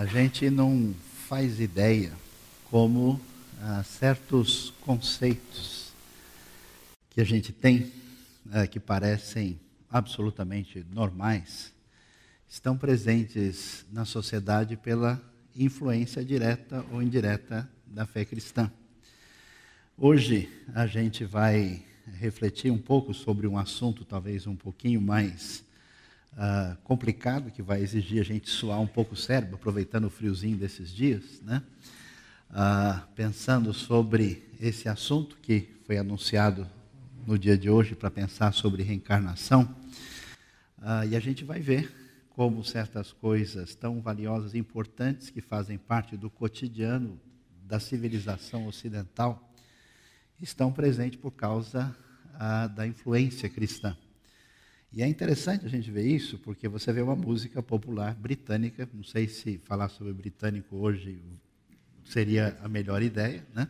a gente não faz ideia como ah, certos conceitos que a gente tem, ah, que parecem absolutamente normais, estão presentes na sociedade pela influência direta ou indireta da fé cristã. Hoje a gente vai refletir um pouco sobre um assunto talvez um pouquinho mais uh, complicado, que vai exigir a gente suar um pouco o cérebro, aproveitando o friozinho desses dias, né? Uh, pensando sobre esse assunto que foi anunciado no dia de hoje para pensar sobre reencarnação. Uh, e a gente vai ver como certas coisas tão valiosas e importantes que fazem parte do cotidiano da civilização ocidental estão presentes por causa da influência cristã. E é interessante a gente ver isso, porque você vê uma música popular britânica, não sei se falar sobre britânico hoje seria a melhor ideia, né?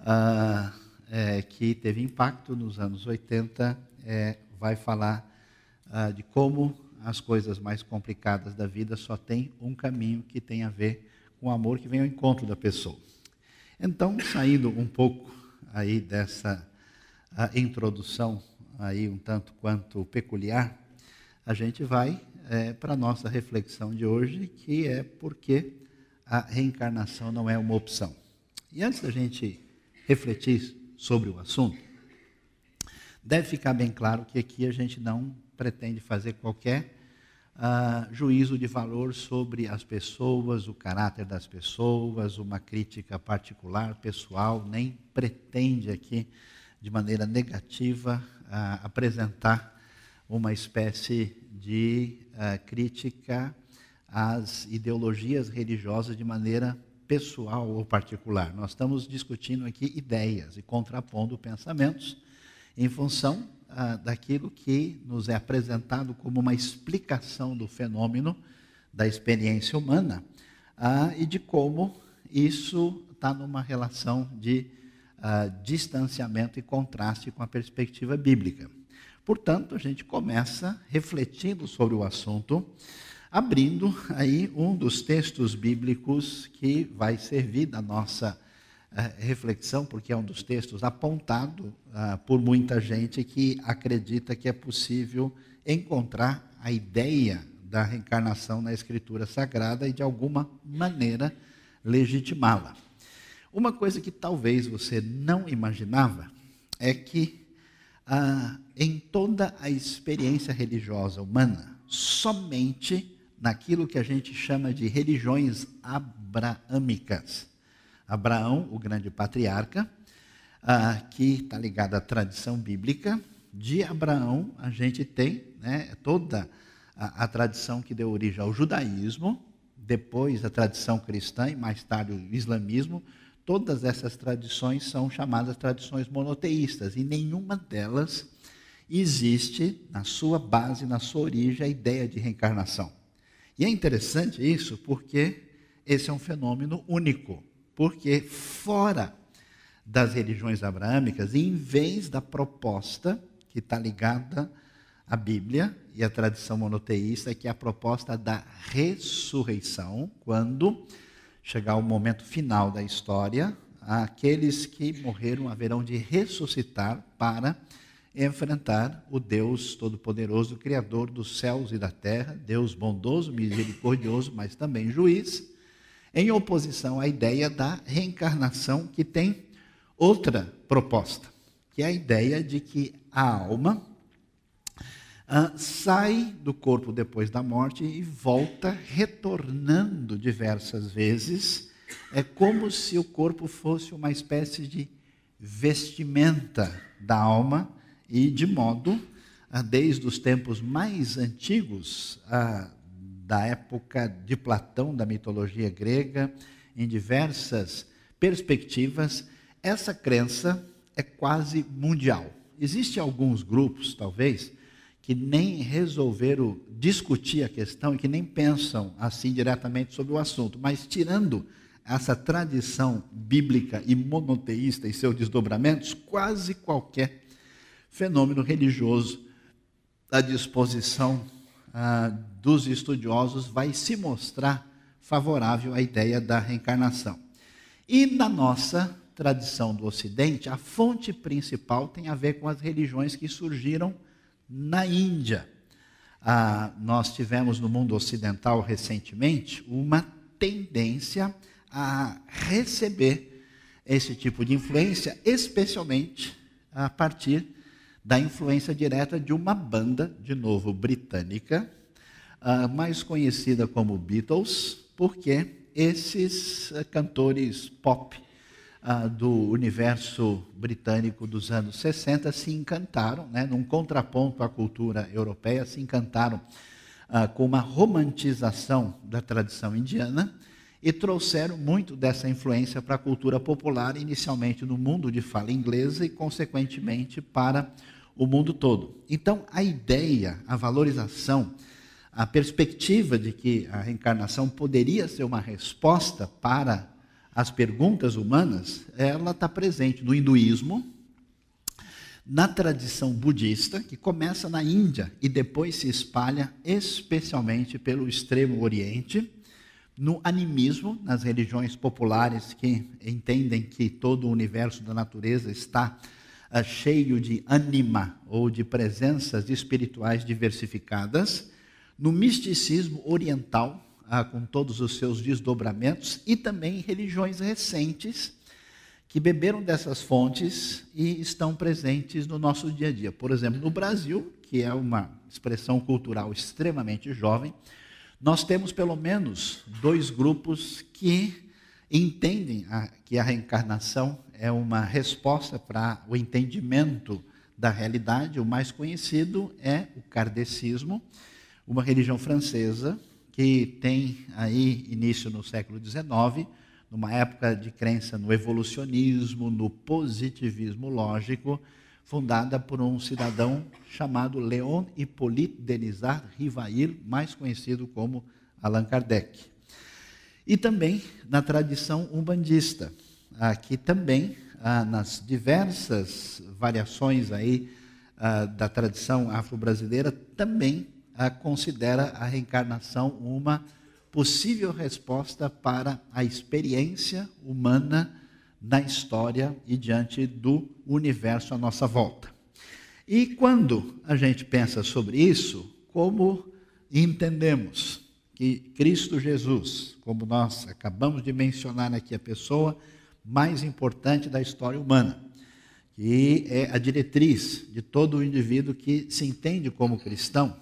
Ah, é, que teve impacto nos anos 80, é, vai falar ah, de como as coisas mais complicadas da vida só tem um caminho que tem a ver com o amor que vem ao encontro da pessoa. Então, saindo um pouco aí dessa introdução aí um tanto quanto peculiar, a gente vai é, para a nossa reflexão de hoje, que é porque a reencarnação não é uma opção. E antes da gente refletir sobre o assunto, deve ficar bem claro que aqui a gente não pretende fazer qualquer uh, juízo de valor sobre as pessoas, o caráter das pessoas, uma crítica particular, pessoal, nem pretende aqui de maneira negativa apresentar uma espécie de uh, crítica às ideologias religiosas de maneira pessoal ou particular. Nós estamos discutindo aqui ideias e contrapondo pensamentos em função uh, daquilo que nos é apresentado como uma explicação do fenômeno da experiência humana uh, e de como isso está numa relação de uh, distanciamento e contraste com a perspectiva bíblica. Portanto, a gente começa refletindo sobre o assunto, abrindo aí um dos textos bíblicos que vai servir da nossa uh, reflexão, porque é um dos textos apontado uh, por muita gente que acredita que é possível encontrar a ideia da reencarnação na Escritura Sagrada e, de alguma maneira, legitimá-la. Uma coisa que talvez você não imaginava é que ah, em toda a experiência religiosa humana, somente naquilo que a gente chama de religiões abraâmicas. Abraão, o grande patriarca, ah, que está ligado à tradição bíblica, de Abraão a gente tem né, toda a, a tradição que deu origem ao judaísmo, depois a tradição cristã e mais tarde o islamismo, todas essas tradições são chamadas tradições monoteístas e nenhuma delas existe na sua base, na sua origem, a ideia de reencarnação. E é interessante isso porque esse é um fenômeno único, porque fora das religiões abraâmicas, em vez da proposta que está ligada à Bíblia e à tradição monoteísta, que é a proposta da ressurreição, quando chegar o momento final da história, aqueles que morreram haverão de ressuscitar para enfrentar o Deus Todo-Poderoso, Criador dos céus e da terra, Deus bondoso, misericordioso, mas também juiz, em oposição à ideia da reencarnação, que tem outra proposta, que é a ideia de que a alma ah, sai do corpo depois da morte e volta retornando diversas vezes. É como se o corpo fosse uma espécie de vestimenta da alma e de modo, ah, desde os tempos mais antigos, ah, da época de Platão, da mitologia grega, em diversas perspectivas, essa crença é quase mundial. Existem alguns grupos, talvez, que nem resolveram discutir a questão e que nem pensam assim diretamente sobre o assunto, mas tirando essa tradição bíblica e monoteísta e seus desdobramentos, quase qualquer fenômeno religioso à disposição ah, dos estudiosos vai se mostrar favorável à ideia da reencarnação. E na nossa tradição do Ocidente, a fonte principal tem a ver com as religiões que surgiram na Índia. Ah, nós tivemos no mundo ocidental recentemente uma tendência a receber esse tipo de influência, especialmente a partir da influência direta de uma banda, de novo britânica, uh, mais conhecida como Beatles, porque esses uh, cantores pop uh, do universo britânico dos anos 60 se encantaram, né, num contraponto à cultura europeia, se encantaram com uma romantização da tradição indiana e trouxeram muito dessa influência para a cultura popular, inicialmente no mundo de fala inglesa e, consequentemente, para o mundo todo. Então, a ideia, a valorização, a perspectiva de que a reencarnação poderia ser uma resposta para as perguntas humanas, ela está presente no hinduísmo, na tradição budista, que começa na Índia e depois se espalha especialmente pelo extremo oriente no animismo, nas religiões populares que entendem que todo o universo da natureza está uh, cheio de anima ou de presenças espirituais diversificadas, no misticismo oriental, uh, com todos os seus desdobramentos, e também religiões recentes que beberam dessas fontes e estão presentes no nosso dia a dia. Por exemplo, no Brasil, que é uma expressão cultural extremamente jovem, nós temos pelo menos dois grupos que entendem a, que a reencarnação é uma resposta para o entendimento da realidade. O mais conhecido é o kardecismo, uma religião francesa que tem aí início no século XIX, numa época de crença no evolucionismo, no positivismo lógico, fundada por um cidadão chamado Leon Hippolyte Denisard Rivail, mais conhecido como Allan Kardec. E também na tradição umbandista, que também ah, nas diversas variações aí ah, da tradição afro-brasileira também considera a reencarnação uma possível resposta para a experiência humana na história e diante do universo à nossa volta. E quando a gente pensa sobre isso, como entendemos que Cristo Jesus, como nós acabamos de mencionar aqui, a pessoa mais importante da história humana, que é a diretriz de todo o indivíduo que se entende como cristão,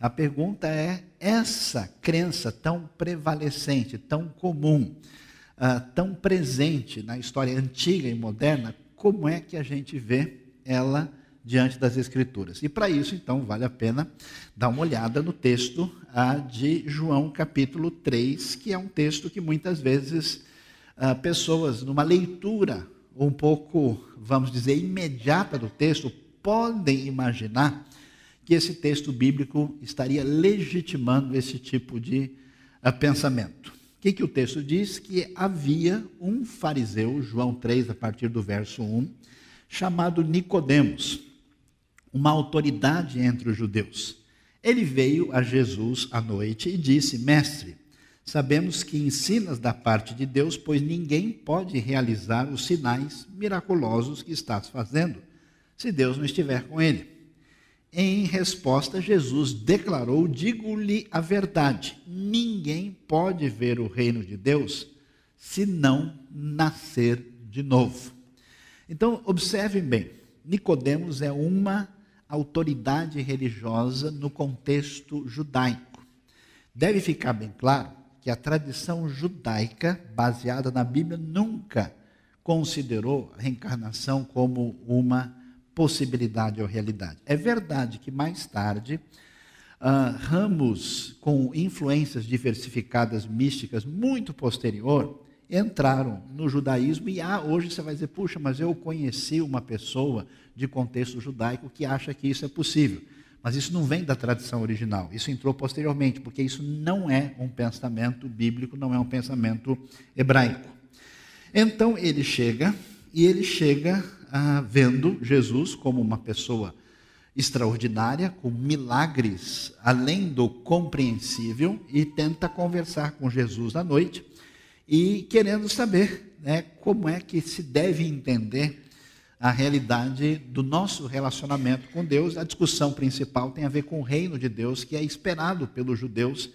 a pergunta é: essa crença tão prevalecente, tão comum, uh, tão presente na história antiga e moderna, como é que a gente vê ela diante das Escrituras? E para isso, então, vale a pena dar uma olhada no texto uh, de João, capítulo 3, que é um texto que muitas vezes uh, pessoas, numa leitura um pouco, vamos dizer, imediata do texto, podem imaginar que esse texto bíblico estaria legitimando esse tipo de uh, pensamento que, que o texto diz? Que havia um fariseu, João 3, a partir do verso 1, chamado Nicodemos, uma autoridade entre os judeus. Ele veio a Jesus à noite e disse: Mestre, sabemos que ensinas da parte de Deus, pois ninguém pode realizar os sinais miraculosos que estás fazendo, se Deus não estiver com ele. Em resposta, Jesus declarou: Digo-lhe a verdade, ninguém pode ver o reino de Deus se não nascer de novo. Então, observem bem: Nicodemos é uma autoridade religiosa no contexto judaico. Deve ficar bem claro que a tradição judaica, baseada na Bíblia, nunca considerou a reencarnação como uma possibilidade ou realidade. É verdade que mais tarde, uh, ramos com influências diversificadas místicas muito posterior entraram no judaísmo e ah, hoje você vai dizer, puxa, mas eu conheci uma pessoa de contexto judaico que acha que isso é possível. Mas isso não vem da tradição original, isso entrou posteriormente, porque isso não é um pensamento bíblico, não é um pensamento hebraico. Então ele chega, e ele chega ah, vendo Jesus como uma pessoa extraordinária, com milagres além do compreensível, e tenta conversar com Jesus à noite e querendo saber né, como é que se deve entender a realidade do nosso relacionamento com Deus. A discussão principal tem a ver com o reino de Deus, que é esperado pelos judeus,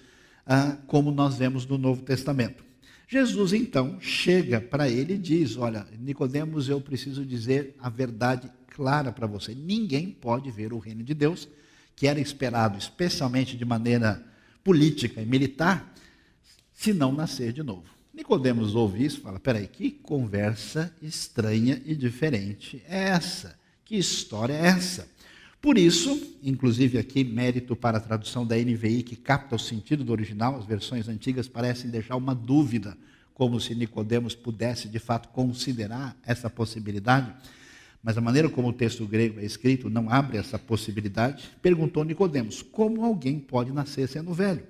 ah, como nós vemos no Novo Testamento. Jesus então chega para ele e diz: Olha, Nicodemos, eu preciso dizer a verdade clara para você. Ninguém pode ver o reino de Deus, que era esperado especialmente de maneira política e militar, se não nascer de novo. Nicodemos ouve isso fala: peraí, que conversa estranha e diferente é essa? Que história é essa? Por isso, inclusive aqui, mérito para a tradução da NVI, que capta o sentido do original, as versões antigas parecem deixar uma dúvida, como se Nicodemos pudesse de fato considerar essa possibilidade. Mas a maneira como o texto grego é escrito não abre essa possibilidade. Perguntou Nicodemos: como alguém pode nascer sendo velho?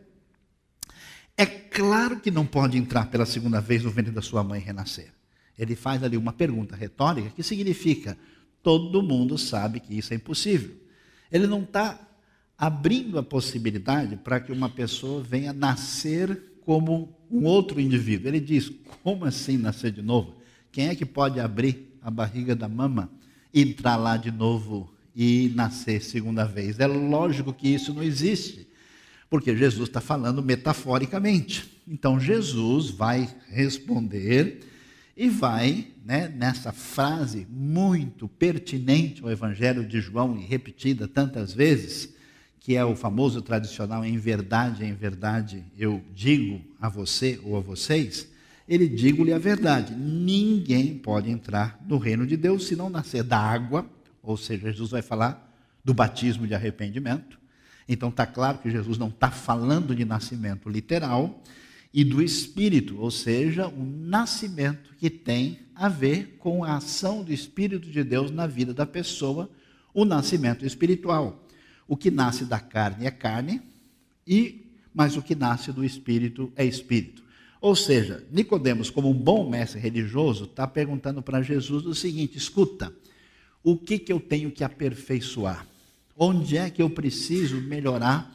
É claro que não pode entrar pela segunda vez no ventre da sua mãe renascer. Ele faz ali uma pergunta retórica que significa: todo mundo sabe que isso é impossível. Ele não está abrindo a possibilidade para que uma pessoa venha nascer como um outro indivíduo. Ele diz: como assim nascer de novo? Quem é que pode abrir a barriga da mama, entrar lá de novo e nascer segunda vez? É lógico que isso não existe porque Jesus está falando metaforicamente. Então Jesus vai responder e vai, né, nessa frase muito pertinente ao Evangelho de João e repetida tantas vezes, que é o famoso tradicional em verdade, em verdade eu digo a você ou a vocês, ele digo-lhe a verdade: ninguém pode entrar no reino de Deus se não nascer da água, ou seja, Jesus vai falar do batismo de arrependimento, então está claro que Jesus não está falando de nascimento literal e do espírito, ou seja, um nascimento que tem a ver com a ação do Espírito de Deus na vida da pessoa, o nascimento espiritual. O que nasce da carne é carne, e mas o que nasce do espírito é espírito. Ou seja, Nicodemos, como um bom mestre religioso, está perguntando para Jesus o seguinte: escuta, o que, que eu tenho que aperfeiçoar? Onde é que eu preciso melhorar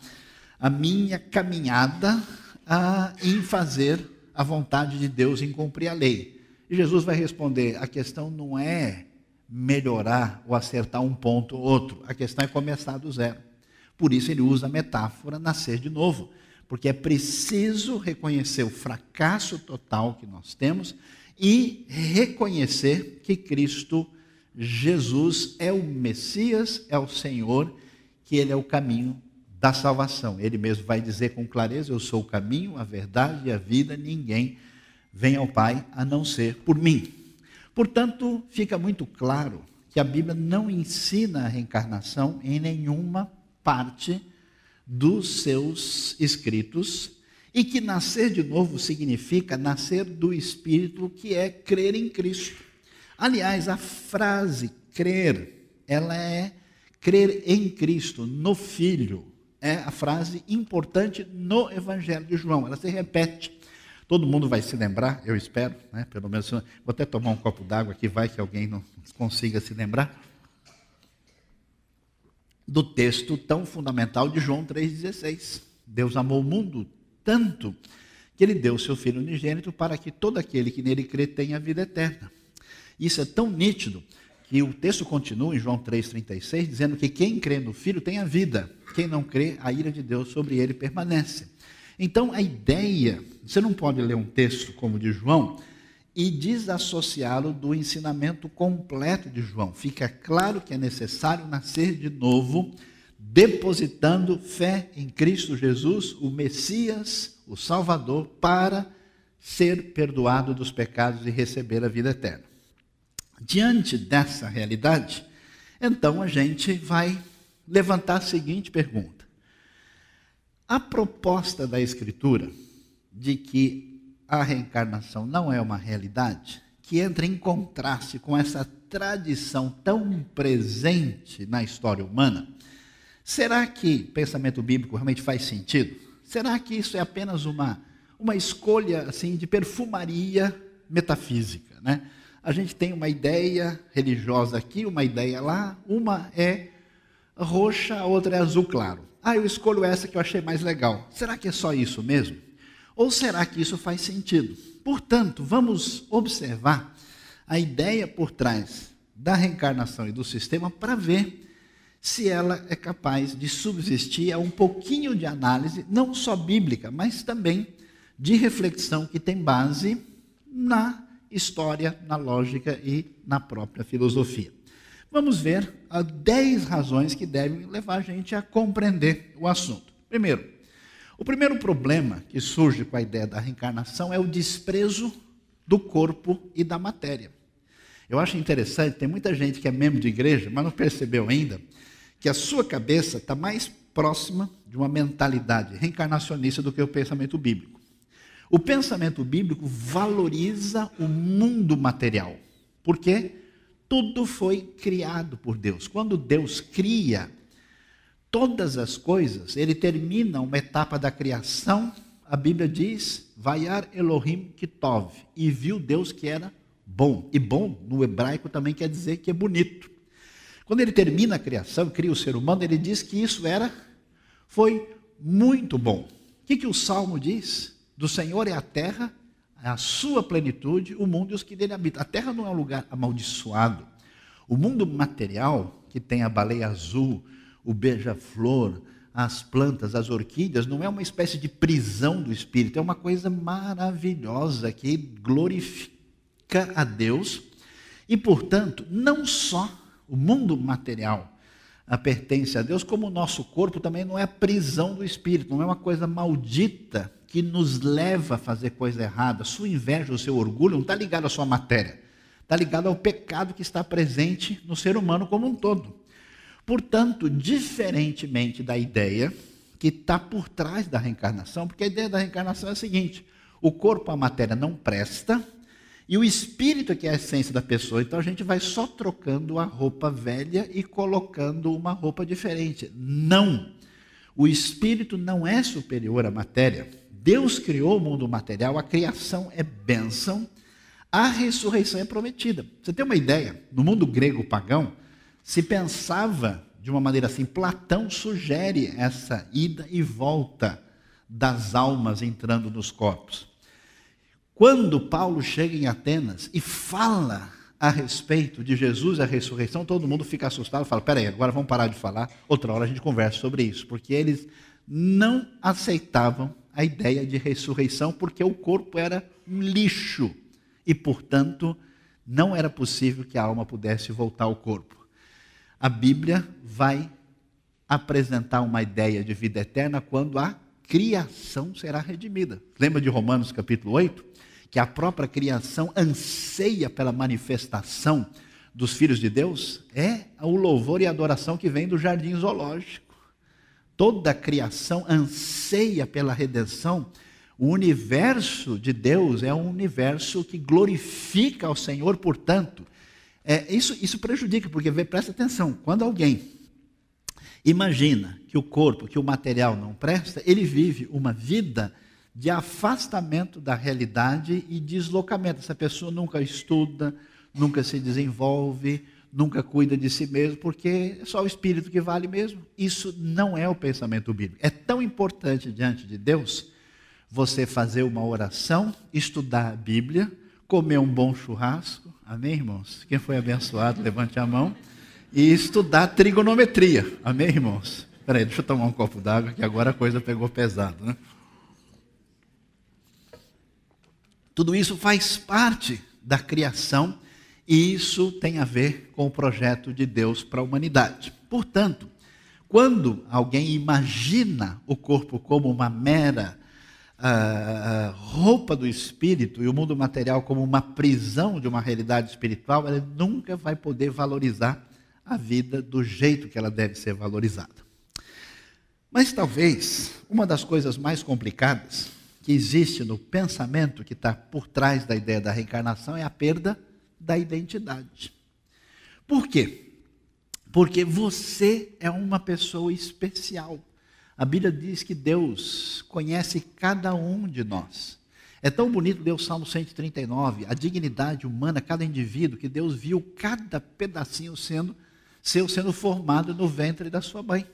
a minha caminhada a, em fazer a vontade de Deus, em cumprir a lei? E Jesus vai responder: a questão não é melhorar ou acertar um ponto ou outro, a questão é começar do zero. Por isso ele usa a metáfora nascer de novo, porque é preciso reconhecer o fracasso total que nós temos e reconhecer que Cristo Jesus é o Messias, é o Senhor, que ele é o caminho da salvação. Ele mesmo vai dizer com clareza: Eu sou o caminho, a verdade e a vida, ninguém vem ao Pai a não ser por mim. Portanto, fica muito claro que a Bíblia não ensina a reencarnação em nenhuma parte dos seus escritos e que nascer de novo significa nascer do Espírito, que é crer em Cristo. Aliás, a frase crer, ela é crer em Cristo, no Filho. É a frase importante no Evangelho de João. Ela se repete. Todo mundo vai se lembrar, eu espero, né? pelo menos. Vou até tomar um copo d'água aqui, vai que alguém não consiga se lembrar. Do texto tão fundamental de João 3,16. Deus amou o mundo tanto que ele deu o seu Filho unigênito para que todo aquele que nele crê tenha vida eterna. Isso é tão nítido que o texto continua em João 3,36, dizendo que quem crê no Filho tem a vida, quem não crê, a ira de Deus sobre ele permanece. Então, a ideia, você não pode ler um texto como o de João e desassociá-lo do ensinamento completo de João. Fica claro que é necessário nascer de novo, depositando fé em Cristo Jesus, o Messias, o Salvador, para ser perdoado dos pecados e receber a vida eterna. Diante dessa realidade, então a gente vai levantar a seguinte pergunta: a proposta da Escritura de que a reencarnação não é uma realidade, que entra em contraste com essa tradição tão presente na história humana, será que pensamento bíblico realmente faz sentido? Será que isso é apenas uma, uma escolha assim de perfumaria metafísica, né? A gente tem uma ideia religiosa aqui, uma ideia lá, uma é roxa, a outra é azul claro. Ah, eu escolho essa que eu achei mais legal. Será que é só isso mesmo? Ou será que isso faz sentido? Portanto, vamos observar a ideia por trás da reencarnação e do sistema para ver se ela é capaz de subsistir a um pouquinho de análise, não só bíblica, mas também de reflexão que tem base na história, na lógica e na própria filosofia. Vamos ver as 10 razões que devem levar a gente a compreender o assunto. Primeiro, o primeiro problema que surge com a ideia da reencarnação é o desprezo do corpo e da matéria. Eu acho interessante, tem muita gente que é membro de igreja, mas não percebeu ainda, que a sua cabeça está mais próxima de uma mentalidade reencarnacionista do que o pensamento bíblico. O pensamento bíblico valoriza o mundo material, porque tudo foi criado por Deus. Quando Deus cria todas as coisas, ele termina uma etapa da criação, a Bíblia diz, Vaiar Elohim Kitov, e viu Deus que era bom. E bom, no hebraico, também quer dizer que é bonito. Quando ele termina a criação, cria o ser humano, ele diz que isso era, foi muito bom. O que, que o Salmo diz? Do Senhor é a terra, é a sua plenitude, o mundo e os que dele habitam. A terra não é um lugar amaldiçoado. O mundo material, que tem a baleia azul, o beija-flor, as plantas, as orquídeas, não é uma espécie de prisão do espírito, é uma coisa maravilhosa que glorifica a Deus. E, portanto, não só o mundo material pertence a Deus, como o nosso corpo também não é prisão do espírito, não é uma coisa maldita que nos leva a fazer coisa errada. Sua inveja, o seu orgulho não está ligado à sua matéria, está ligado ao pecado que está presente no ser humano como um todo. Portanto, diferentemente da ideia que está por trás da reencarnação, porque a ideia da reencarnação é a seguinte: o corpo, a matéria não presta, e o espírito que é a essência da pessoa. Então a gente vai só trocando a roupa velha e colocando uma roupa diferente. Não! O espírito não é superior à matéria. Deus criou o mundo material, a criação é bênção, a ressurreição é prometida. Você tem uma ideia? No mundo grego pagão, se pensava de uma maneira assim, Platão sugere essa ida e volta das almas entrando nos corpos. Quando Paulo chega em Atenas e fala a respeito de Jesus e a ressurreição, todo mundo fica assustado e fala: peraí, agora vamos parar de falar, outra hora a gente conversa sobre isso, porque eles não aceitavam a ideia de ressurreição, porque o corpo era um lixo e, portanto, não era possível que a alma pudesse voltar ao corpo. A Bíblia vai apresentar uma ideia de vida eterna quando a criação será redimida. Lembra de Romanos capítulo 8? que a própria criação anseia pela manifestação dos filhos de Deus, é o louvor e adoração que vem do jardim zoológico. Toda a criação anseia pela redenção. O universo de Deus é um universo que glorifica ao Senhor, portanto, é, isso, isso prejudica, porque presta atenção, quando alguém imagina que o corpo, que o material não presta, ele vive uma vida de afastamento da realidade e deslocamento. Essa pessoa nunca estuda, nunca se desenvolve, nunca cuida de si mesmo, porque é só o espírito que vale mesmo. Isso não é o pensamento bíblico. É tão importante diante de Deus você fazer uma oração, estudar a Bíblia, comer um bom churrasco. Amém, irmãos? Quem foi abençoado, levante a mão. E estudar trigonometria. Amém, irmãos? Peraí, deixa eu tomar um copo d'água, que agora a coisa pegou pesado, né? Tudo isso faz parte da criação e isso tem a ver com o projeto de Deus para a humanidade. Portanto, quando alguém imagina o corpo como uma mera uh, roupa do espírito e o mundo material como uma prisão de uma realidade espiritual, ela nunca vai poder valorizar a vida do jeito que ela deve ser valorizada. Mas talvez uma das coisas mais complicadas que existe no pensamento que está por trás da ideia da reencarnação é a perda da identidade. Por quê? Porque você é uma pessoa especial. A Bíblia diz que Deus conhece cada um de nós. É tão bonito ler o Salmo 139, a dignidade humana, cada indivíduo, que Deus viu cada pedacinho sendo seu sendo formado no ventre da sua mãe.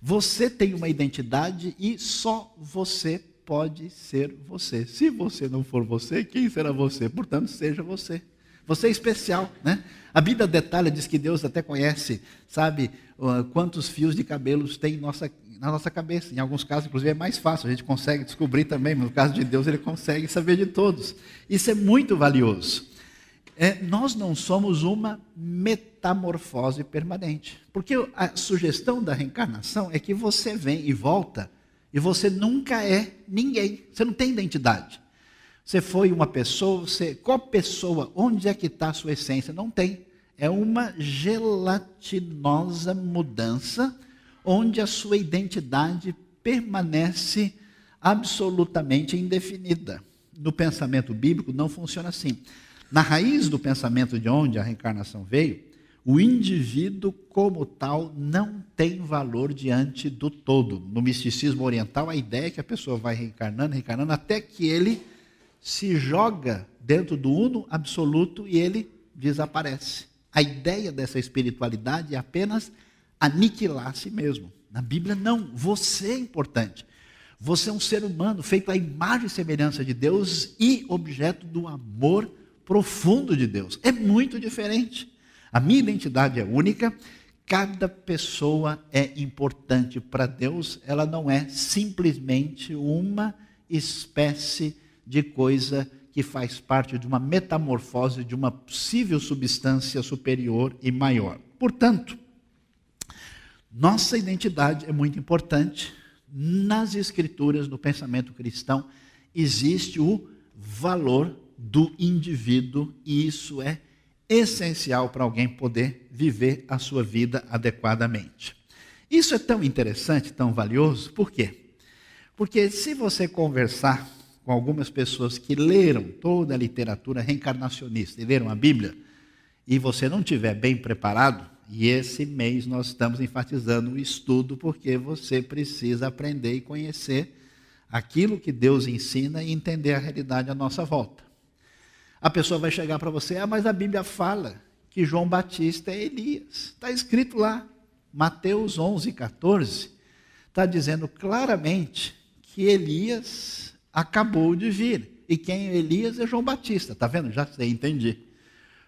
Você tem uma identidade e só você pode ser você. Se você não for você, quem será você? Portanto, seja você. Você é especial, né? A Bíblia detalha, diz que Deus até conhece, sabe, quantos fios de cabelos tem nossa, na nossa cabeça. Em alguns casos, inclusive, é mais fácil, a gente consegue descobrir também, mas no caso de Deus, ele consegue saber de todos. Isso é muito valioso. É, nós não somos uma metamorfose permanente. Porque a sugestão da reencarnação é que você vem e volta e você nunca é ninguém. Você não tem identidade. Você foi uma pessoa, você, qual pessoa, onde é que está a sua essência? Não tem. É uma gelatinosa mudança onde a sua identidade permanece absolutamente indefinida. No pensamento bíblico não funciona assim. Na raiz do pensamento de onde a reencarnação veio, o indivíduo como tal não tem valor diante do todo. No misticismo oriental, a ideia é que a pessoa vai reencarnando, reencarnando, até que ele se joga dentro do uno absoluto e ele desaparece. A ideia dessa espiritualidade é apenas aniquilar a si mesmo. Na Bíblia, não. Você é importante. Você é um ser humano feito à imagem e semelhança de Deus e objeto do amor profundo de Deus. É muito diferente. A minha identidade é única, cada pessoa é importante para Deus, ela não é simplesmente uma espécie de coisa que faz parte de uma metamorfose de uma possível substância superior e maior. Portanto, nossa identidade é muito importante. Nas escrituras, no pensamento cristão, existe o valor do indivíduo e isso é essencial para alguém poder viver a sua vida adequadamente. Isso é tão interessante, tão valioso, por quê? Porque se você conversar com algumas pessoas que leram toda a literatura reencarnacionista e leram a Bíblia, e você não estiver bem preparado, e esse mês nós estamos enfatizando o estudo, porque você precisa aprender e conhecer aquilo que Deus ensina e entender a realidade à nossa volta. A pessoa vai chegar para você, ah, mas a Bíblia fala que João Batista é Elias. Está escrito lá, Mateus 11, 14, está dizendo claramente que Elias acabou de vir. E quem é Elias é João Batista. Está vendo? Já sei, entendi.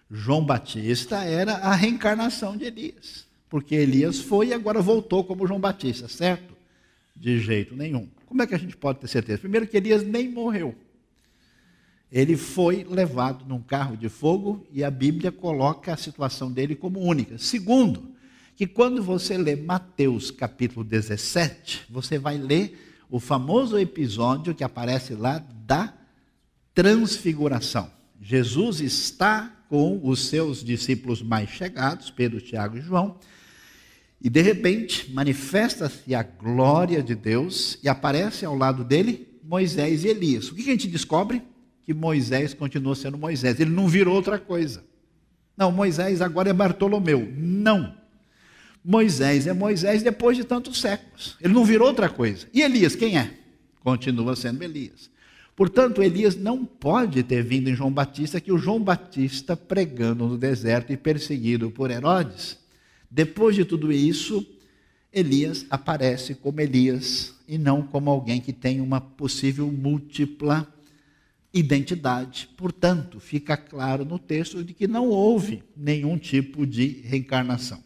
João Batista era a reencarnação de Elias. Porque Elias foi e agora voltou como João Batista, certo? De jeito nenhum. Como é que a gente pode ter certeza? Primeiro, que Elias nem morreu ele foi levado num carro de fogo e a Bíblia coloca a situação dele como única. Segundo, que quando você lê Mateus capítulo 17, você vai ler o famoso episódio que aparece lá da transfiguração. Jesus está com os seus discípulos mais chegados, Pedro, Tiago e João, e de repente manifesta-se a glória de Deus e aparece ao lado dele Moisés e Elias. O que a gente descobre? que Moisés continua sendo Moisés. Ele não virou outra coisa. Não, Moisés agora é Bartolomeu. Não. Moisés é Moisés depois de tantos séculos. Ele não virou outra coisa. E Elias, quem é? Continua sendo Elias. Portanto, Elias não pode ter vindo em João Batista, que o João Batista pregando no deserto e perseguido por Herodes. Depois de tudo isso, Elias aparece como Elias e não como alguém que tem uma possível múltipla identidade. Portanto, fica claro no texto de que não houve nenhum tipo de reencarnação.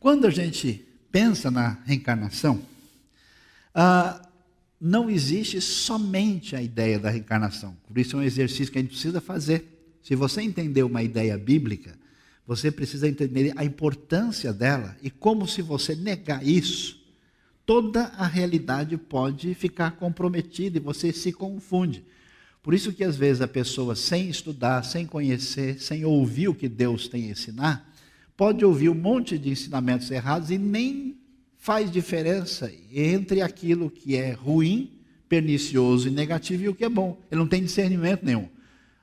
Quando a gente pensa na reencarnação, ah, não existe somente a ideia da reencarnação. Por isso é um exercício que a gente precisa fazer. Se você entender uma ideia bíblica, você precisa entender a importância dela e como se você negar isso, toda a realidade pode ficar comprometida e você se confunde. Por isso que às vezes a pessoa, sem estudar, sem conhecer, sem ouvir o que Deus tem a ensinar, pode ouvir um monte de ensinamentos errados e nem faz diferença entre aquilo que é ruim, pernicioso e negativo e o que é bom. Ele não tem discernimento nenhum.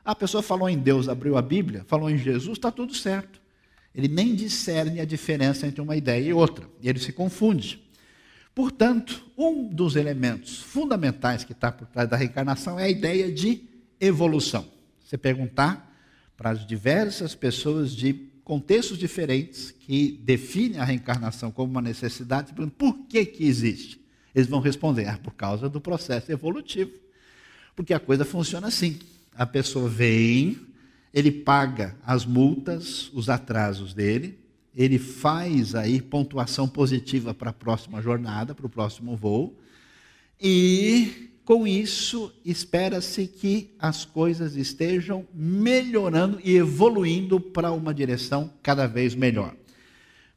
A pessoa falou em Deus, abriu a Bíblia, falou em Jesus, está tudo certo. Ele nem discerne a diferença entre uma ideia e outra. E ele se confunde. Portanto, um dos elementos fundamentais que está por trás da reencarnação é a ideia de evolução. Você perguntar para as diversas pessoas de contextos diferentes que definem a reencarnação como uma necessidade, por que que existe? Eles vão responder, ah, por causa do processo evolutivo. Porque a coisa funciona assim. A pessoa vem, ele paga as multas, os atrasos dele, ele faz aí pontuação positiva para a próxima jornada, para o próximo voo, e com isso espera-se que as coisas estejam melhorando e evoluindo para uma direção cada vez melhor.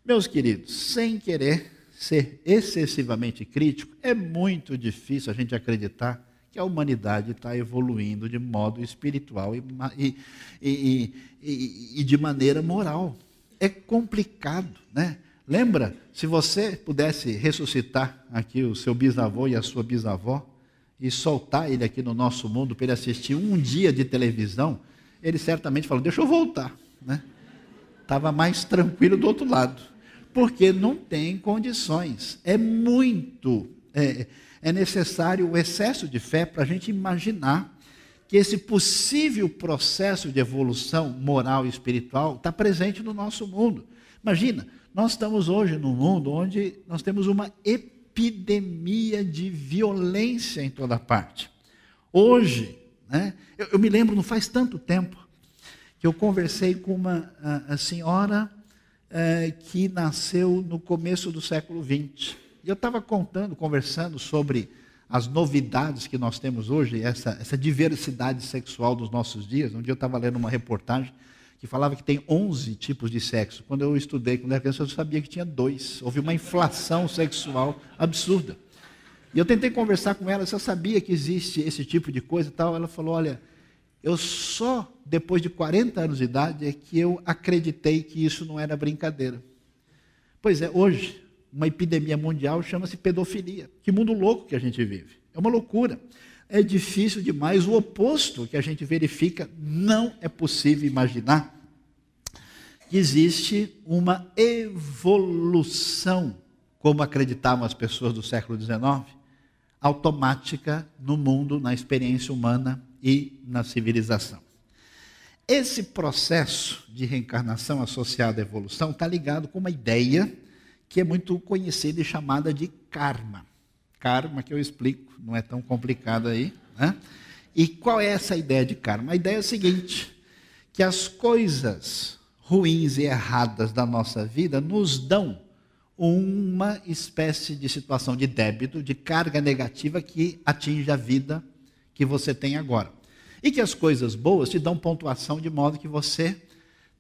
Meus queridos, sem querer ser excessivamente crítico, é muito difícil a gente acreditar que a humanidade está evoluindo de modo espiritual e, e, e, e, de maneira moral. É complicado, né? Lembra, se você pudesse ressuscitar aqui o seu bisavô e a sua bisavó e soltar ele aqui no nosso mundo para ele assistir um dia de televisão, ele certamente falou: Deixa eu voltar, né? Estava mais tranquilo do outro lado, porque não tem condições. É muito. É, é necessário o excesso de fé para a gente imaginar que esse possível processo de evolução moral e espiritual está presente no nosso mundo. Imagina, nós estamos hoje num mundo onde nós temos uma epidemia de violência em toda parte. Hoje, né, eu, eu me lembro, não faz tanto tempo, que eu conversei com uma a, a senhora é, que nasceu no começo do século XX. E eu estava contando, conversando sobre as novidades que nós temos hoje, essa, essa diversidade sexual dos nossos dias. Um dia eu estava lendo uma reportagem que falava que tem 11 tipos de sexo. Quando eu estudei, quando era criança, eu sabia que tinha dois. Houve uma inflação sexual absurda. E eu tentei conversar com ela se eu sabia que existe esse tipo de coisa e tal. Ela falou: Olha, eu só depois de 40 anos de idade é que eu acreditei que isso não era brincadeira. Pois é, hoje, uma epidemia mundial chama-se pedofilia. Que mundo louco que a gente vive. É uma loucura. É difícil demais. O oposto que a gente verifica, não é possível imaginar que existe uma evolução, como acreditavam as pessoas do século XIX, automática no mundo, na experiência humana e na civilização. Esse processo de reencarnação associado à evolução está ligado com uma ideia que é muito conhecida e chamada de karma. Karma, que eu explico, não é tão complicado aí. Né? E qual é essa ideia de karma? A ideia é a seguinte: que as coisas ruins e erradas da nossa vida nos dão uma espécie de situação de débito, de carga negativa que atinge a vida que você tem agora. E que as coisas boas te dão pontuação de modo que você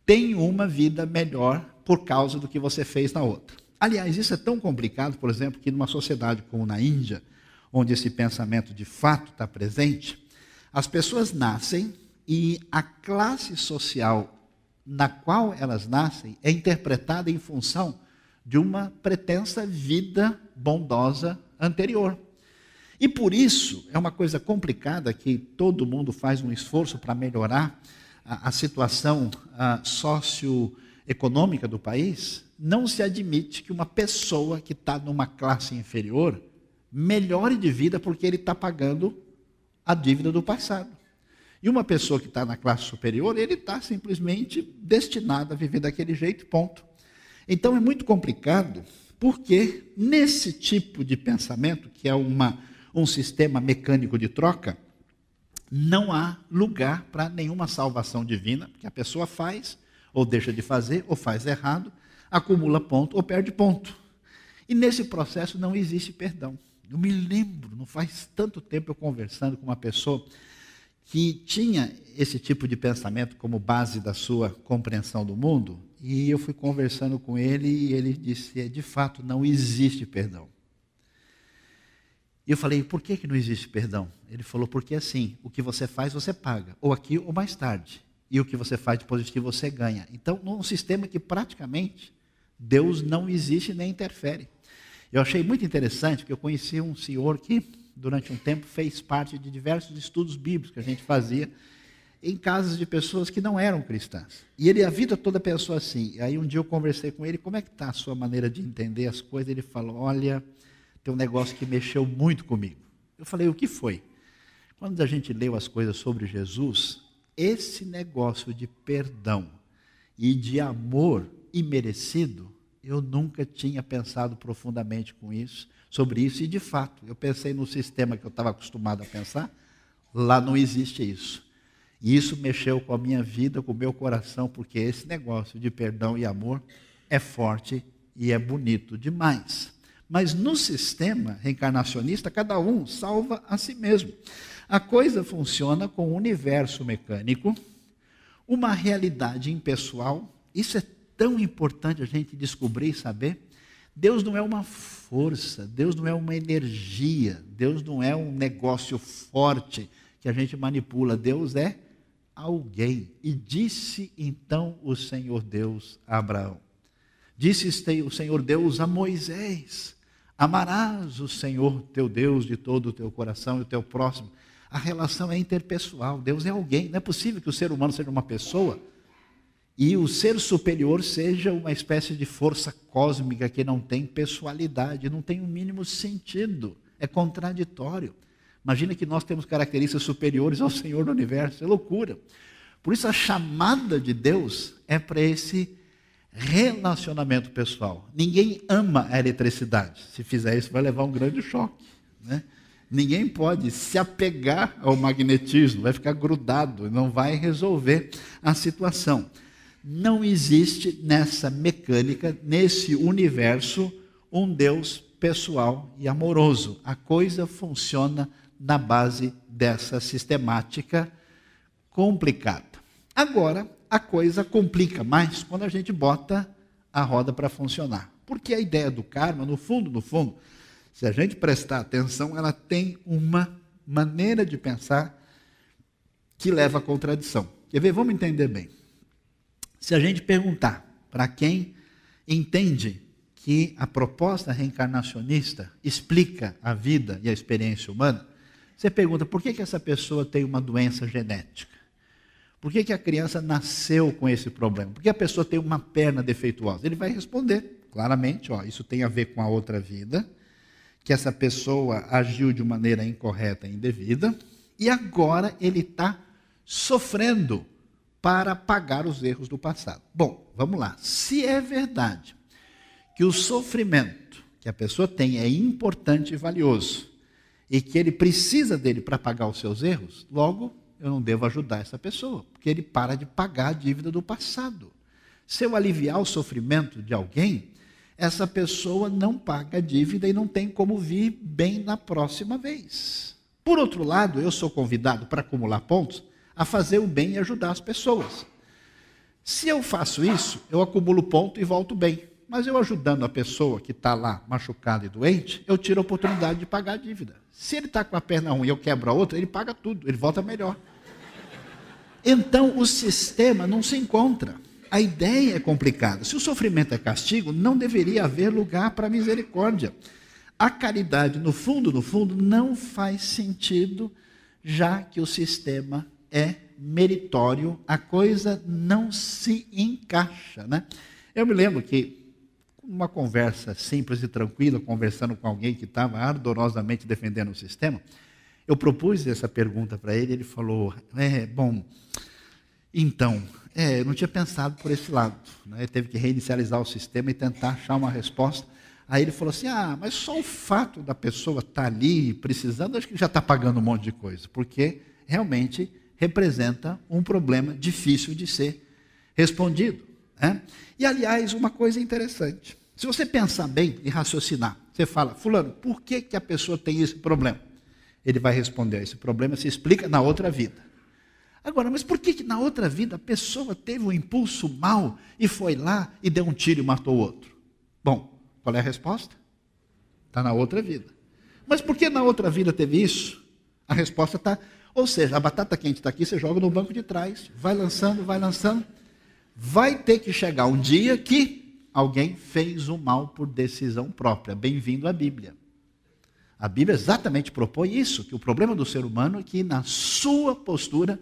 tem uma vida melhor por causa do que você fez na outra. Aliás, isso é tão complicado, por exemplo, que numa sociedade como na Índia, onde esse pensamento de fato está presente, as pessoas nascem e a classe social na qual elas nascem é interpretada em função de uma pretensa vida bondosa anterior. E por isso é uma coisa complicada que todo mundo faz um esforço para melhorar a, a situação a, socioeconômica do país, não se admite que uma pessoa que está numa classe inferior melhore de vida porque ele está pagando a dívida do passado. E uma pessoa que está na classe superior, ele está simplesmente destinado a viver daquele jeito, ponto. Então é muito complicado, porque nesse tipo de pensamento, que é uma, um sistema mecânico de troca, não há lugar para nenhuma salvação divina, porque a pessoa faz, ou deixa de fazer, ou faz errado, acumula ponto ou perde ponto. E nesse processo não existe perdão. Eu me lembro, não faz tanto tempo eu conversando com uma pessoa que tinha esse tipo de pensamento como base da sua compreensão do mundo, e eu fui conversando com ele e ele disse: é, de fato, não existe perdão. E eu falei: por que, que não existe perdão? Ele falou: porque assim, o que você faz, você paga, ou aqui ou mais tarde. E o que você faz de positivo, você ganha. Então, num sistema que praticamente Deus não existe nem interfere. Eu achei muito interessante, porque eu conheci um senhor que, durante um tempo, fez parte de diversos estudos bíblicos que a gente fazia em casas de pessoas que não eram cristãs. E ele a vida toda pensou assim. E aí um dia eu conversei com ele, como é que está a sua maneira de entender as coisas? Ele falou, olha, tem um negócio que mexeu muito comigo. Eu falei, o que foi? Quando a gente leu as coisas sobre Jesus, esse negócio de perdão e de amor imerecido, eu nunca tinha pensado profundamente com isso, sobre isso, e de fato, eu pensei no sistema que eu estava acostumado a pensar, lá não existe isso. E isso mexeu com a minha vida, com o meu coração, porque esse negócio de perdão e amor é forte e é bonito demais. Mas no sistema reencarnacionista, cada um salva a si mesmo. A coisa funciona com o um universo mecânico, uma realidade impessoal. Isso é tão importante a gente descobrir e saber. Deus não é uma força, Deus não é uma energia, Deus não é um negócio forte que a gente manipula. Deus é alguém. E disse então o Senhor Deus a Abraão: Disse o Senhor Deus a Moisés: Amarás o Senhor teu Deus de todo o teu coração e o teu próximo. A relação é interpessoal. Deus é alguém. Não é possível que o ser humano seja uma pessoa e o ser superior seja uma espécie de força cósmica que não tem pessoalidade, não tem o um mínimo sentido. É contraditório. Imagina que nós temos características superiores ao Senhor do universo. É loucura. Por isso a chamada de Deus é para esse relacionamento pessoal. Ninguém ama a eletricidade. Se fizer isso, vai levar um grande choque. Né? Ninguém pode se apegar ao magnetismo, vai ficar grudado, não vai resolver a situação. Não existe nessa mecânica, nesse universo, um Deus pessoal e amoroso. A coisa funciona na base dessa sistemática complicada. Agora, a coisa complica mais quando a gente bota a roda para funcionar. Porque a ideia do karma, no fundo, no fundo, se a gente prestar atenção, ela tem uma maneira de pensar que leva à contradição. Quer ver? Vamos entender bem. Se a gente perguntar para quem entende que a proposta reencarnacionista explica a vida e a experiência humana, você pergunta por que, que essa pessoa tem uma doença genética? Por que, que a criança nasceu com esse problema? Por que a pessoa tem uma perna defeituosa? Ele vai responder claramente: ó, isso tem a ver com a outra vida, que essa pessoa agiu de maneira incorreta e indevida, e agora ele está sofrendo para pagar os erros do passado. Bom, vamos lá. Se é verdade que o sofrimento que a pessoa tem é importante e valioso, e que ele precisa dele para pagar os seus erros, logo eu não devo ajudar essa pessoa, porque ele para de pagar a dívida do passado. Se eu aliviar o sofrimento de alguém, essa pessoa não paga a dívida e não tem como vir bem na próxima vez. Por outro lado, eu sou convidado para acumular pontos a fazer o bem e ajudar as pessoas. Se eu faço isso, eu acumulo ponto e volto bem. Mas eu ajudando a pessoa que está lá machucada e doente, eu tiro a oportunidade de pagar a dívida. Se ele está com a perna ruim e eu quebro a outra, ele paga tudo, ele volta melhor. Então o sistema não se encontra. A ideia é complicada. Se o sofrimento é castigo, não deveria haver lugar para misericórdia. A caridade, no fundo, no fundo, não faz sentido, já que o sistema é meritório, a coisa não se encaixa. Né? Eu me lembro que, uma conversa simples e tranquila, conversando com alguém que estava ardorosamente defendendo o sistema, eu propus essa pergunta para ele, ele falou: é, bom, então, é, eu não tinha pensado por esse lado. Né? Ele teve que reinicializar o sistema e tentar achar uma resposta. Aí ele falou assim: ah, mas só o fato da pessoa estar tá ali precisando, acho que já está pagando um monte de coisa, porque realmente representa um problema difícil de ser respondido. Né? E, aliás, uma coisa interessante: se você pensar bem e raciocinar, você fala, Fulano, por que, que a pessoa tem esse problema? Ele vai responder: esse problema se explica na outra vida. Agora, mas por que, que na outra vida a pessoa teve um impulso mal e foi lá e deu um tiro e matou o outro? Bom, qual é a resposta? Está na outra vida. Mas por que na outra vida teve isso? A resposta está. Ou seja, a batata quente está aqui, você joga no banco de trás, vai lançando, vai lançando. Vai ter que chegar um dia que alguém fez o mal por decisão própria. Bem-vindo à Bíblia. A Bíblia exatamente propõe isso, que o problema do ser humano é que na sua postura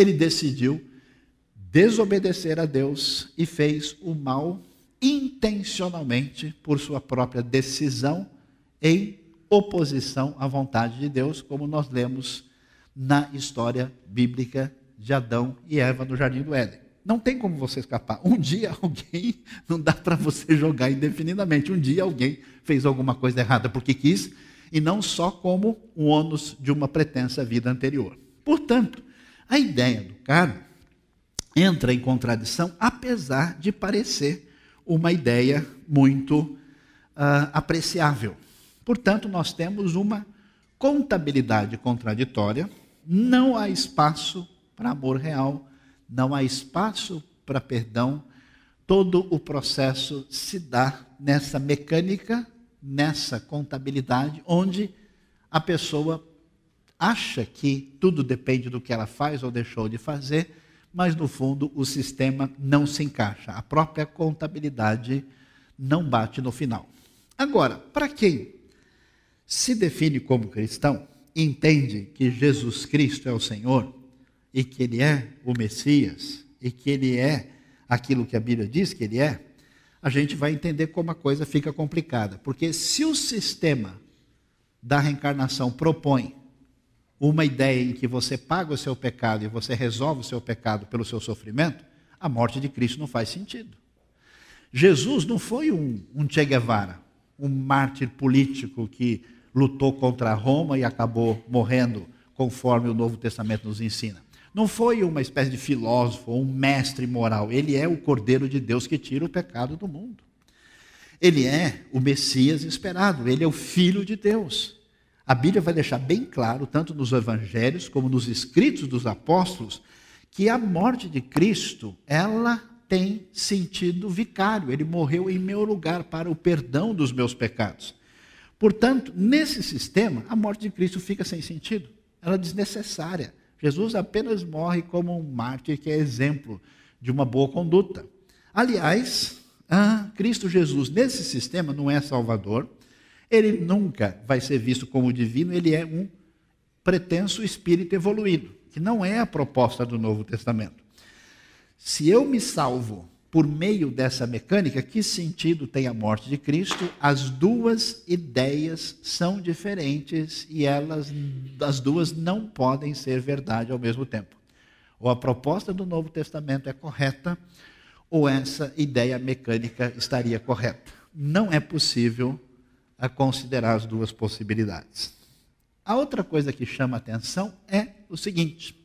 ele decidiu desobedecer a Deus e fez o mal intencionalmente por sua própria decisão em oposição à vontade de Deus, como nós lemos na história bíblica de Adão e Eva no jardim do Éden. Não tem como você escapar. Um dia alguém, não dá para você jogar indefinidamente. Um dia alguém fez alguma coisa errada porque quis, e não só como o ônus de uma pretensa vida anterior. Portanto, a ideia do cargo entra em contradição, apesar de parecer uma ideia muito uh, apreciável. Portanto, nós temos uma contabilidade contraditória, não há espaço para amor real, não há espaço para perdão. Todo o processo se dá nessa mecânica, nessa contabilidade, onde a pessoa acha que tudo depende do que ela faz ou deixou de fazer, mas no fundo o sistema não se encaixa. A própria contabilidade não bate no final. Agora, para quem se define como cristão, entende que Jesus Cristo é o Senhor e que ele é o Messias e que ele é aquilo que a Bíblia diz que ele é, a gente vai entender como a coisa fica complicada. Porque se o sistema da reencarnação propõe uma ideia em que você paga o seu pecado e você resolve o seu pecado pelo seu sofrimento, a morte de Cristo não faz sentido. Jesus não foi um, um Che Guevara, um mártir político que lutou contra Roma e acabou morrendo, conforme o Novo Testamento nos ensina. Não foi uma espécie de filósofo um mestre moral. Ele é o Cordeiro de Deus que tira o pecado do mundo. Ele é o Messias esperado, ele é o Filho de Deus. A Bíblia vai deixar bem claro, tanto nos evangelhos como nos escritos dos apóstolos, que a morte de Cristo, ela tem sentido vicário. Ele morreu em meu lugar para o perdão dos meus pecados. Portanto, nesse sistema, a morte de Cristo fica sem sentido. Ela é desnecessária. Jesus apenas morre como um mártir que é exemplo de uma boa conduta. Aliás, ah, Cristo Jesus, nesse sistema, não é Salvador, ele nunca vai ser visto como divino, ele é um pretenso espírito evoluído, que não é a proposta do Novo Testamento. Se eu me salvo por meio dessa mecânica, que sentido tem a morte de Cristo? As duas ideias são diferentes e elas, as duas não podem ser verdade ao mesmo tempo. Ou a proposta do Novo Testamento é correta, ou essa ideia mecânica estaria correta. Não é possível a considerar as duas possibilidades. A outra coisa que chama atenção é o seguinte: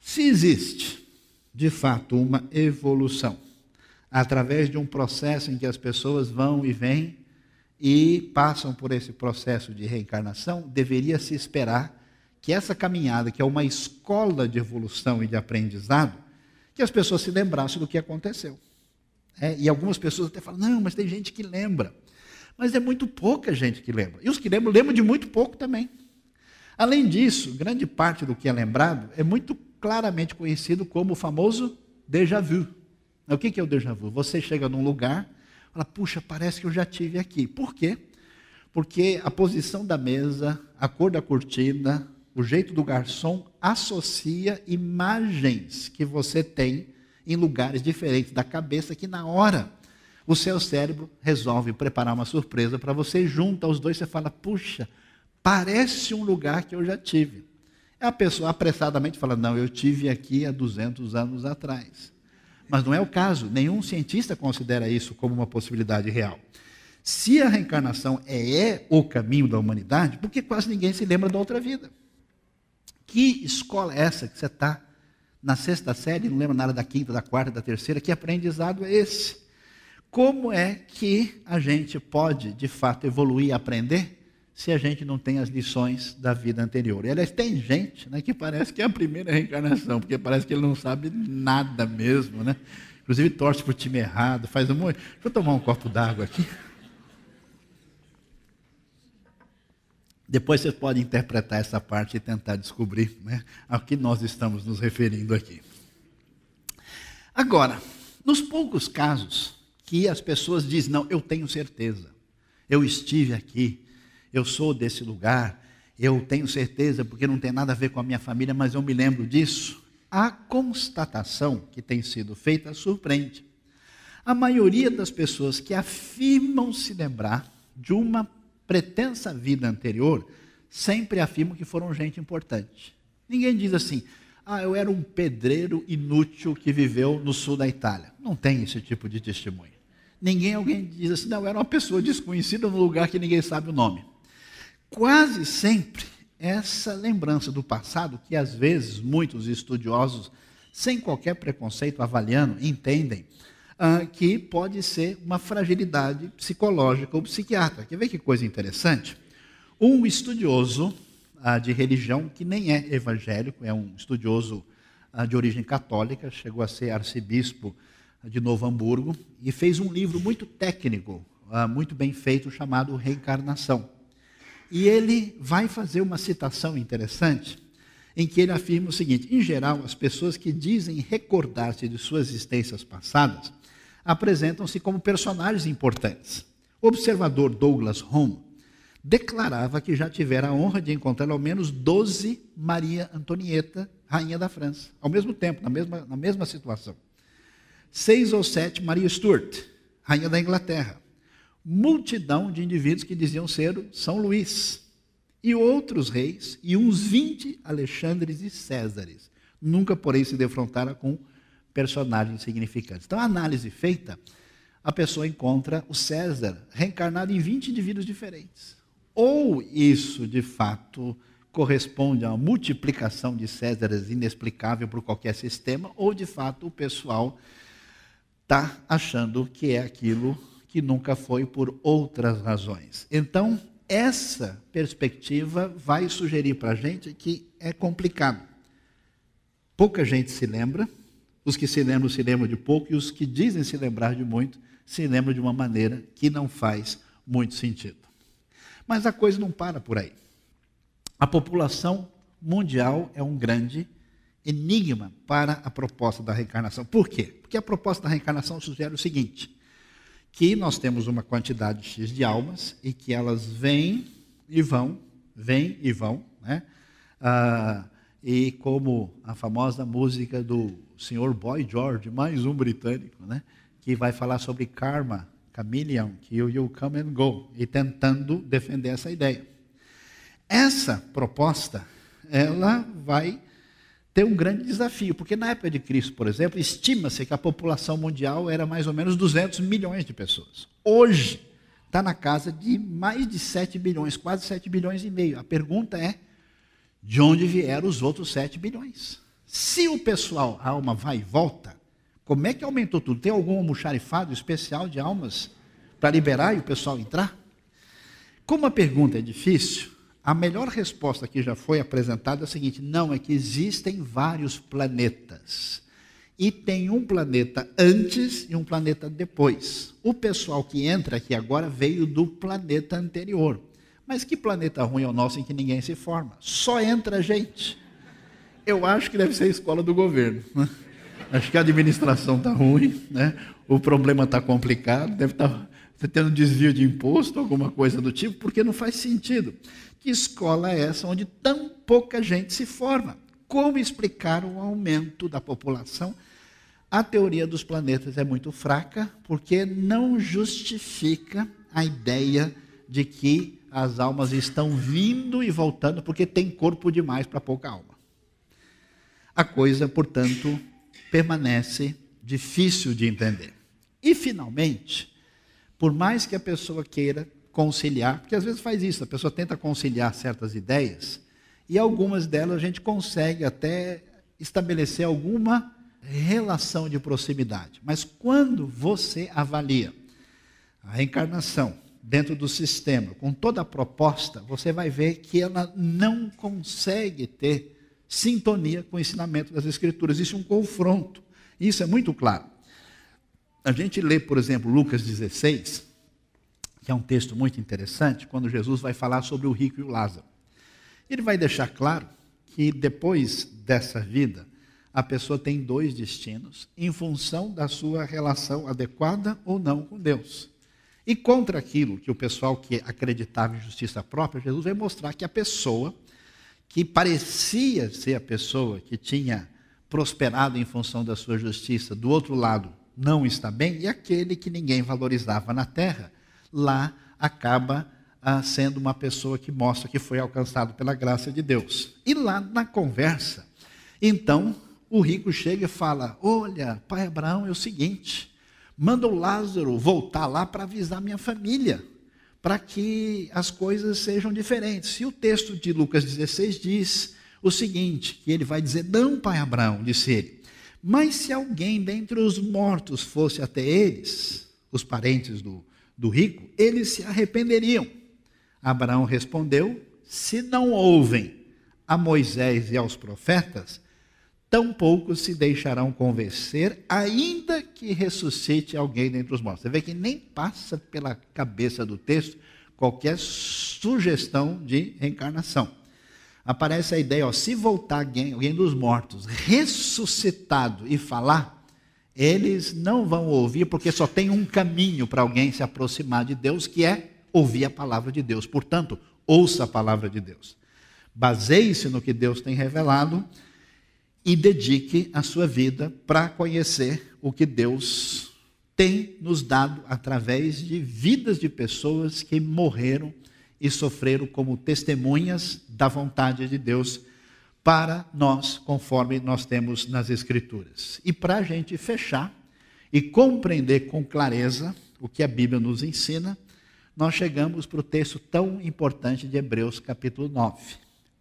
se existe, de fato, uma evolução, através de um processo em que as pessoas vão e vêm e passam por esse processo de reencarnação, deveria se esperar que essa caminhada, que é uma escola de evolução e de aprendizado, que as pessoas se lembrassem do que aconteceu. É, e algumas pessoas até falam: não, mas tem gente que lembra. Mas é muito pouca gente que lembra. E os que lembram, lembram de muito pouco também. Além disso, grande parte do que é lembrado é muito claramente conhecido como o famoso déjà vu. O que é o déjà vu? Você chega num lugar, fala, puxa, parece que eu já tive aqui. Por quê? Porque a posição da mesa, a cor da cortina, o jeito do garçom associa imagens que você tem em lugares diferentes da cabeça que na hora o seu cérebro resolve preparar uma surpresa para você, junta os dois, você fala, puxa, parece um lugar que eu já tive. A pessoa apressadamente fala, não, eu tive aqui há 200 anos atrás. Mas não é o caso, nenhum cientista considera isso como uma possibilidade real. Se a reencarnação é, é o caminho da humanidade, por que quase ninguém se lembra da outra vida? Que escola é essa que você está na sexta série, não lembra nada da quinta, da quarta, da terceira? Que aprendizado é esse? Como é que a gente pode, de fato, evoluir e aprender se a gente não tem as lições da vida anterior? E, aliás, tem gente né, que parece que é a primeira reencarnação, porque parece que ele não sabe nada mesmo, né? Inclusive torce para o time errado, faz um monte. Deixa eu tomar um copo d'água aqui. Depois você pode interpretar essa parte e tentar descobrir né, ao que nós estamos nos referindo aqui. Agora, nos poucos casos que as pessoas dizem: não, eu tenho certeza, eu estive aqui, eu sou desse lugar, eu tenho certeza porque não tem nada a ver com a minha família, mas eu me lembro disso. A constatação que tem sido feita surpreende. A maioria das pessoas que afirmam se lembrar de uma pretensa vida anterior sempre afirmam que foram gente importante. Ninguém diz assim, Ah, eu era um pedreiro inútil que viveu no sul da Itália. Não tem esse tipo de testemunho. Ninguém, alguém diz assim, não, era uma pessoa desconhecida no lugar que ninguém sabe o nome. Quase sempre essa lembrança do passado, que às vezes muitos estudiosos, sem qualquer preconceito, avaliando, entendem ah, que pode ser uma fragilidade psicológica ou psiquiátrica. Quer ver que coisa interessante? Um estudioso ah, de religião que nem é evangélico, é um estudioso ah, de origem católica, chegou a ser arcebispo de Novo Hamburgo e fez um livro muito técnico, ah, muito bem feito, chamado Reencarnação. E ele vai fazer uma citação interessante, em que ele afirma o seguinte: em geral, as pessoas que dizem recordar-se de suas existências passadas apresentam-se como personagens importantes. O observador Douglas Home declarava que já tivera a honra de encontrar ao menos 12 Maria Antonieta, rainha da França, ao mesmo tempo, na mesma, na mesma situação. Seis ou sete Maria Stuart, rainha da Inglaterra multidão de indivíduos que diziam ser São Luís, e outros reis, e uns 20 Alexandres e Césares. Nunca, porém, se defrontaram com personagens significantes. Então, a análise feita, a pessoa encontra o César reencarnado em 20 indivíduos diferentes. Ou isso, de fato, corresponde a uma multiplicação de Césares inexplicável por qualquer sistema, ou, de fato, o pessoal está achando que é aquilo que nunca foi por outras razões. Então, essa perspectiva vai sugerir para a gente que é complicado. Pouca gente se lembra, os que se lembram se lembram de pouco, e os que dizem se lembrar de muito se lembram de uma maneira que não faz muito sentido. Mas a coisa não para por aí. A população mundial é um grande enigma para a proposta da reencarnação. Por quê? Porque a proposta da reencarnação sugere o seguinte: que nós temos uma quantidade X de almas e que elas vêm e vão, vêm e vão, né? Ah, e como a famosa música do senhor Boy George, mais um britânico, né? que vai falar sobre karma, chameleon, que you, you come and go, e tentando defender essa ideia. Essa proposta, ela vai tem um grande desafio, porque na época de Cristo, por exemplo, estima-se que a população mundial era mais ou menos 200 milhões de pessoas. Hoje, está na casa de mais de 7 bilhões, quase 7 bilhões e meio. A pergunta é: de onde vieram os outros 7 bilhões? Se o pessoal, a alma vai e volta, como é que aumentou tudo? Tem algum almoxarifado especial de almas para liberar e o pessoal entrar? Como a pergunta é difícil, a melhor resposta que já foi apresentada é a seguinte: não, é que existem vários planetas. E tem um planeta antes e um planeta depois. O pessoal que entra aqui agora veio do planeta anterior. Mas que planeta ruim é o nosso em que ninguém se forma? Só entra gente. Eu acho que deve ser a escola do governo. Acho que a administração está ruim, né? o problema está complicado, deve estar tá tendo desvio de imposto, alguma coisa do tipo, porque não faz sentido. Que escola é essa onde tão pouca gente se forma? Como explicar o aumento da população? A teoria dos planetas é muito fraca, porque não justifica a ideia de que as almas estão vindo e voltando porque tem corpo demais para pouca alma. A coisa, portanto, permanece difícil de entender. E, finalmente, por mais que a pessoa queira conciliar, porque às vezes faz isso, a pessoa tenta conciliar certas ideias e algumas delas a gente consegue até estabelecer alguma relação de proximidade. Mas quando você avalia a reencarnação dentro do sistema, com toda a proposta, você vai ver que ela não consegue ter sintonia com o ensinamento das Escrituras. Isso é um confronto. Isso é muito claro. A gente lê, por exemplo, Lucas 16, que é um texto muito interessante, quando Jesus vai falar sobre o rico e o Lázaro. Ele vai deixar claro que depois dessa vida, a pessoa tem dois destinos em função da sua relação adequada ou não com Deus. E contra aquilo que o pessoal que acreditava em justiça própria, Jesus vai mostrar que a pessoa que parecia ser a pessoa que tinha prosperado em função da sua justiça, do outro lado não está bem, e aquele que ninguém valorizava na terra lá acaba ah, sendo uma pessoa que mostra que foi alcançado pela graça de Deus. E lá na conversa, Então, o rico chega e fala: Olha, pai Abraão, é o seguinte, manda o Lázaro voltar lá para avisar minha família, para que as coisas sejam diferentes. E o texto de Lucas 16 diz o seguinte: que ele vai dizer, Não, pai Abraão, disse ele, mas se alguém dentre os mortos fosse até eles, os parentes do, do rico, eles se arrependeriam. Abraão respondeu: Se não ouvem a Moisés e aos profetas, tampouco se deixarão convencer, ainda que ressuscite alguém dentre os mortos. Você vê que nem passa pela cabeça do texto qualquer sugestão de reencarnação. Aparece a ideia, ó, se voltar alguém, alguém dos mortos, ressuscitado e falar, eles não vão ouvir, porque só tem um caminho para alguém se aproximar de Deus, que é ouvir a palavra de Deus. Portanto, ouça a palavra de Deus. Baseie-se no que Deus tem revelado e dedique a sua vida para conhecer o que Deus tem nos dado através de vidas de pessoas que morreram e sofreram como testemunhas da vontade de Deus para nós, conforme nós temos nas Escrituras. E para a gente fechar e compreender com clareza o que a Bíblia nos ensina, nós chegamos para o texto tão importante de Hebreus, capítulo 9,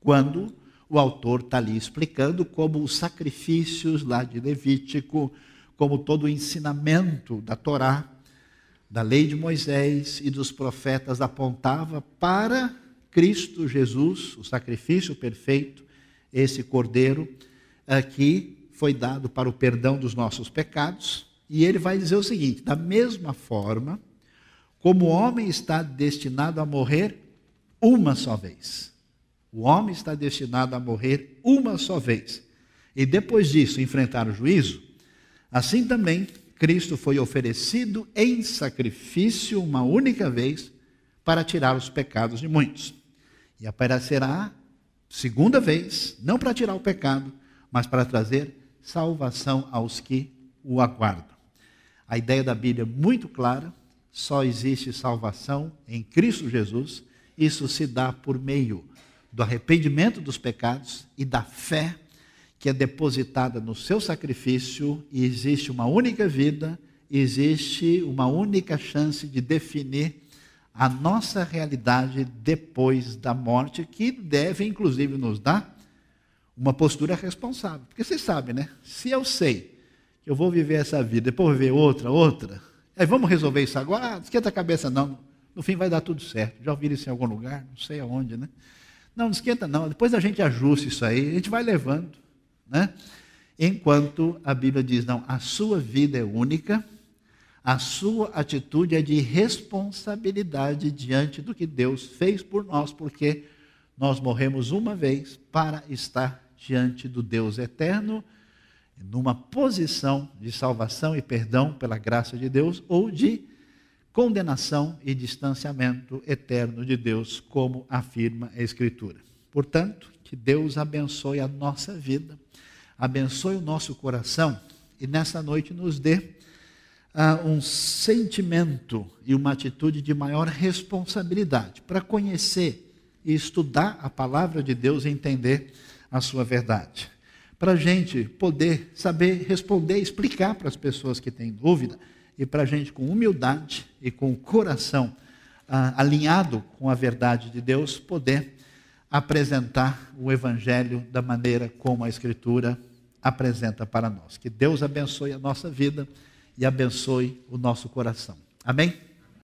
quando o autor está ali explicando como os sacrifícios lá de Levítico, como todo o ensinamento da Torá, da lei de Moisés e dos profetas apontava para Cristo Jesus, o sacrifício perfeito, esse cordeiro aqui foi dado para o perdão dos nossos pecados, e ele vai dizer o seguinte: da mesma forma, como o homem está destinado a morrer uma só vez. O homem está destinado a morrer uma só vez. E depois disso enfrentar o juízo. Assim também, Cristo foi oferecido em sacrifício uma única vez para tirar os pecados de muitos. E aparecerá segunda vez, não para tirar o pecado, mas para trazer salvação aos que o aguardam. A ideia da Bíblia é muito clara: só existe salvação em Cristo Jesus. Isso se dá por meio do arrependimento dos pecados e da fé que é depositada no seu sacrifício, e existe uma única vida, existe uma única chance de definir a nossa realidade depois da morte, que deve inclusive nos dar uma postura responsável. Porque vocês sabem, né? Se eu sei que eu vou viver essa vida, depois viver outra, outra, aí vamos resolver isso agora? Ah, esquenta a cabeça, não. No fim vai dar tudo certo. Já ouviram isso em algum lugar? Não sei aonde, né? Não, não esquenta não. Depois a gente ajusta isso aí, a gente vai levando. Né? Enquanto a Bíblia diz, não, a sua vida é única, a sua atitude é de responsabilidade diante do que Deus fez por nós, porque nós morremos uma vez para estar diante do Deus eterno, numa posição de salvação e perdão pela graça de Deus, ou de condenação e distanciamento eterno de Deus, como afirma a Escritura. Portanto, que Deus abençoe a nossa vida, abençoe o nosso coração e nessa noite nos dê um sentimento e uma atitude de maior responsabilidade para conhecer e estudar a palavra de Deus e entender a sua verdade. Para a gente poder saber responder, explicar para as pessoas que têm dúvida e para a gente, com humildade e com o coração ah, alinhado com a verdade de Deus, poder apresentar o Evangelho da maneira como a Escritura apresenta para nós. Que Deus abençoe a nossa vida e abençoe o nosso coração. Amém?